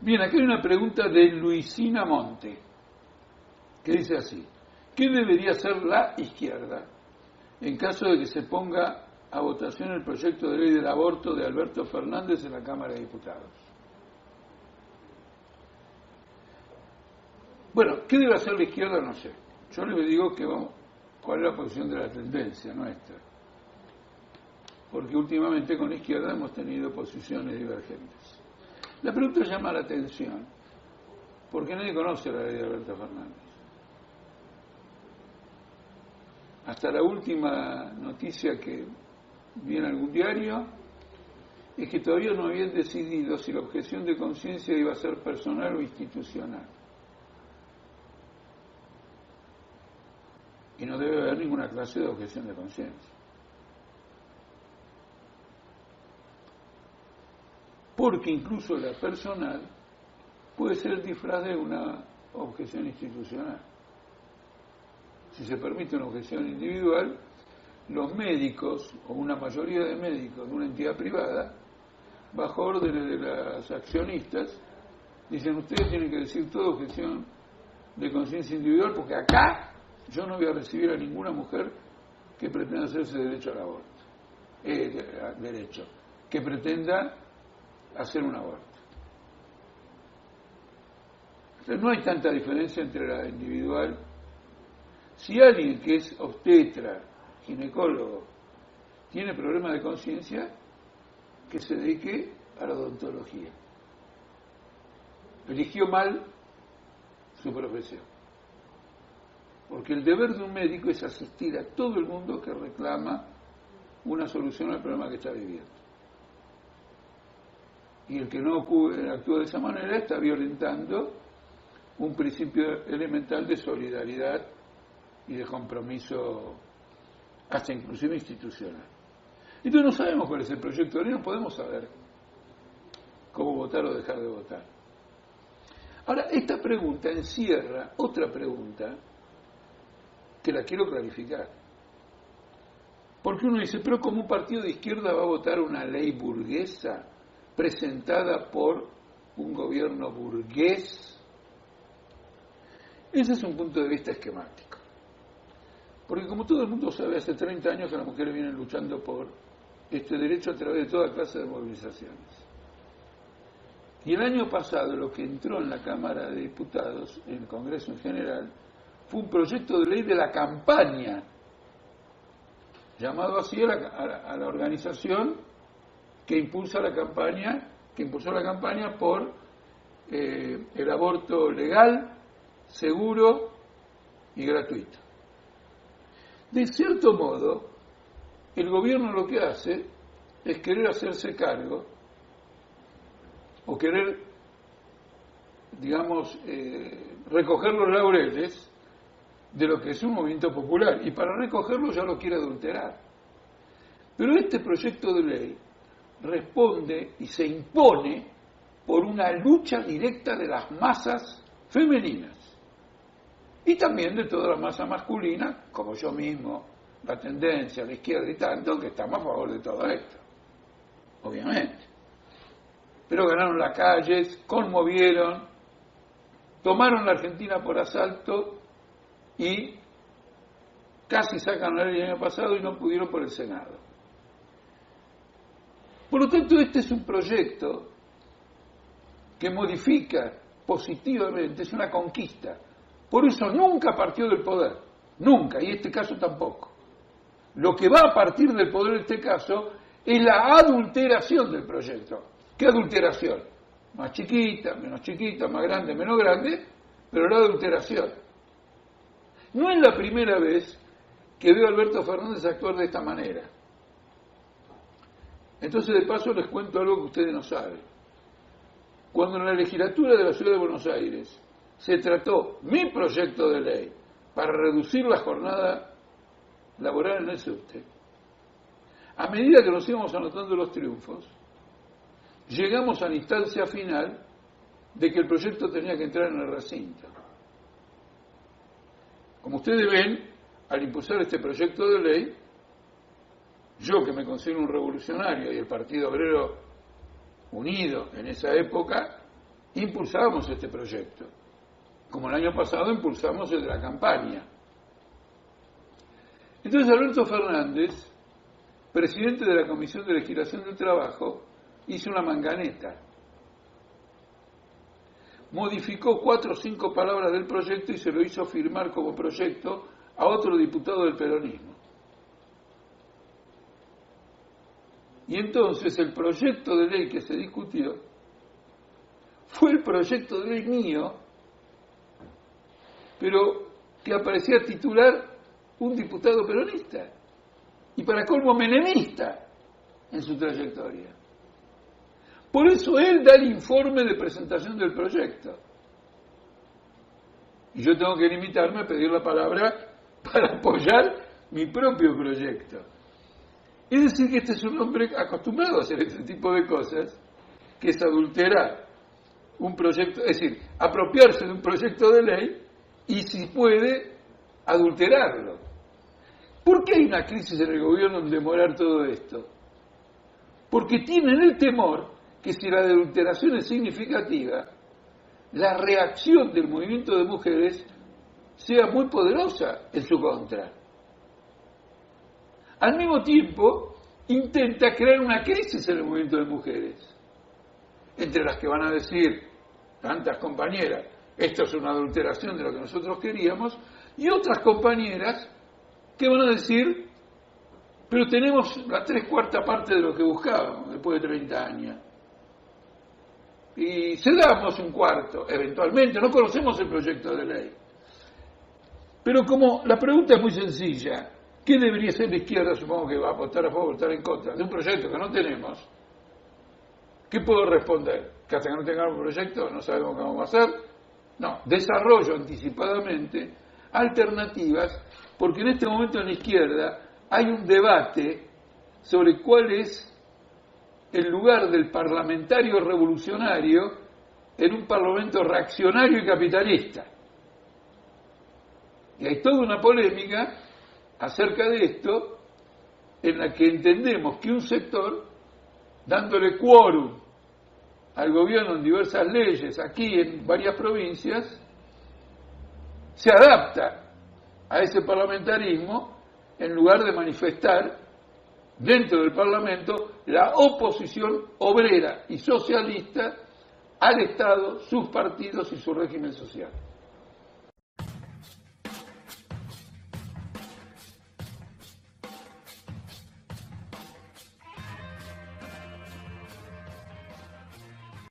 Bien, aquí hay una pregunta de Luisina Monte, que dice así, ¿qué debería hacer la izquierda en caso de que se ponga a votación el proyecto de ley del aborto de Alberto Fernández en la Cámara de Diputados? Bueno, ¿qué debe hacer la izquierda? No sé. Yo le digo que vamos, cuál es la posición de la tendencia nuestra. Porque últimamente con la izquierda hemos tenido posiciones divergentes. La pregunta llama la atención, porque nadie conoce la ley de Alberto Fernández. Hasta la última noticia que vi en algún diario es que todavía no habían decidido si la objeción de conciencia iba a ser personal o institucional. Y no debe haber ninguna clase de objeción de conciencia. Porque incluso la personal puede ser el disfraz de una objeción institucional. Si se permite una objeción individual, los médicos, o una mayoría de médicos de una entidad privada, bajo órdenes de las accionistas, dicen ustedes tienen que decir toda objeción de conciencia individual porque acá yo no voy a recibir a ninguna mujer que pretenda hacerse derecho al aborto, eh, derecho, que pretenda hacer un aborto. Entonces no hay tanta diferencia entre la individual. Si alguien que es obstetra, ginecólogo, tiene problemas de conciencia, que se dedique a la odontología. Eligió mal su profesión. Porque el deber de un médico es asistir a todo el mundo que reclama una solución al problema que está viviendo. Y el que no actúa de esa manera está violentando un principio elemental de solidaridad y de compromiso, hasta inclusive institucional. Entonces no sabemos cuál es el proyecto no podemos saber cómo votar o dejar de votar. Ahora, esta pregunta encierra otra pregunta que la quiero clarificar. Porque uno dice, pero como un partido de izquierda va a votar una ley burguesa presentada por un gobierno burgués? Ese es un punto de vista esquemático. Porque como todo el mundo sabe, hace 30 años que las mujeres vienen luchando por este derecho a través de toda clase de movilizaciones. Y el año pasado lo que entró en la Cámara de Diputados, en el Congreso en general, fue un proyecto de ley de la campaña, llamado así a la, organización que impulsa la campaña, que impulsó la campaña por eh, el aborto legal, seguro y gratuito. De cierto modo, el gobierno lo que hace es querer hacerse cargo o querer, digamos, eh, recoger los laureles de lo que es un movimiento popular y para recogerlo ya lo quiere adulterar. Pero este proyecto de ley responde y se impone por una lucha directa de las masas femeninas y también de toda la masa masculina, como yo mismo, la tendencia, la izquierda y tanto, que estamos a favor de todo esto, obviamente. Pero ganaron las calles, conmovieron, tomaron la Argentina por asalto y casi sacan la ley el año pasado y no pudieron por el Senado. Por lo tanto, este es un proyecto que modifica positivamente, es una conquista. Por eso nunca partió del poder, nunca, y este caso tampoco. Lo que va a partir del poder en este caso es la adulteración del proyecto. ¿Qué adulteración? Más chiquita, menos chiquita, más grande, menos grande, pero la adulteración. No es la primera vez que veo a Alberto Fernández actuar de esta manera. Entonces, de paso, les cuento algo que ustedes no saben. Cuando en la legislatura de la Ciudad de Buenos Aires se trató mi proyecto de ley para reducir la jornada laboral en el subte, a medida que nos íbamos anotando los triunfos, llegamos a la instancia final de que el proyecto tenía que entrar en el recinto. Como ustedes ven, al impulsar este proyecto de ley, yo que me considero un revolucionario y el Partido Obrero Unido en esa época, impulsábamos este proyecto, como el año pasado impulsamos el de la campaña. Entonces Alberto Fernández, presidente de la Comisión de Legislación del Trabajo, hizo una manganeta. Modificó cuatro o cinco palabras del proyecto y se lo hizo firmar como proyecto a otro diputado del peronismo. Y entonces el proyecto de ley que se discutió fue el proyecto de ley mío, pero que aparecía titular un diputado peronista y para colmo menemista en su trayectoria. Por eso él da el informe de presentación del proyecto. Y yo tengo que limitarme a pedir la palabra para apoyar mi propio proyecto. Es decir, que este es un hombre acostumbrado a hacer este tipo de cosas, que es adulterar un proyecto, es decir, apropiarse de un proyecto de ley y si puede, adulterarlo. ¿Por qué hay una crisis en el gobierno en demorar todo esto? Porque tienen el temor que si la adulteración es significativa, la reacción del movimiento de mujeres sea muy poderosa en su contra. Al mismo tiempo, intenta crear una crisis en el movimiento de mujeres, entre las que van a decir tantas compañeras, esto es una adulteración de lo que nosotros queríamos, y otras compañeras que van a decir, pero tenemos la tres cuarta parte de lo que buscábamos después de 30 años. Y cedamos un cuarto, eventualmente, no conocemos el proyecto de ley. Pero como la pregunta es muy sencilla, ¿Qué debería ser la izquierda? Supongo que va a votar a favor, votar en contra de un proyecto que no tenemos. ¿Qué puedo responder? ¿Que hasta que no tengamos un proyecto no sabemos qué vamos a hacer? No, desarrollo anticipadamente alternativas, porque en este momento en la izquierda hay un debate sobre cuál es el lugar del parlamentario revolucionario en un parlamento reaccionario y capitalista. Y hay toda una polémica acerca de esto en la que entendemos que un sector, dándole quórum al gobierno en diversas leyes, aquí en varias provincias, se adapta a ese parlamentarismo en lugar de manifestar dentro del Parlamento la oposición obrera y socialista al Estado, sus partidos y su régimen social.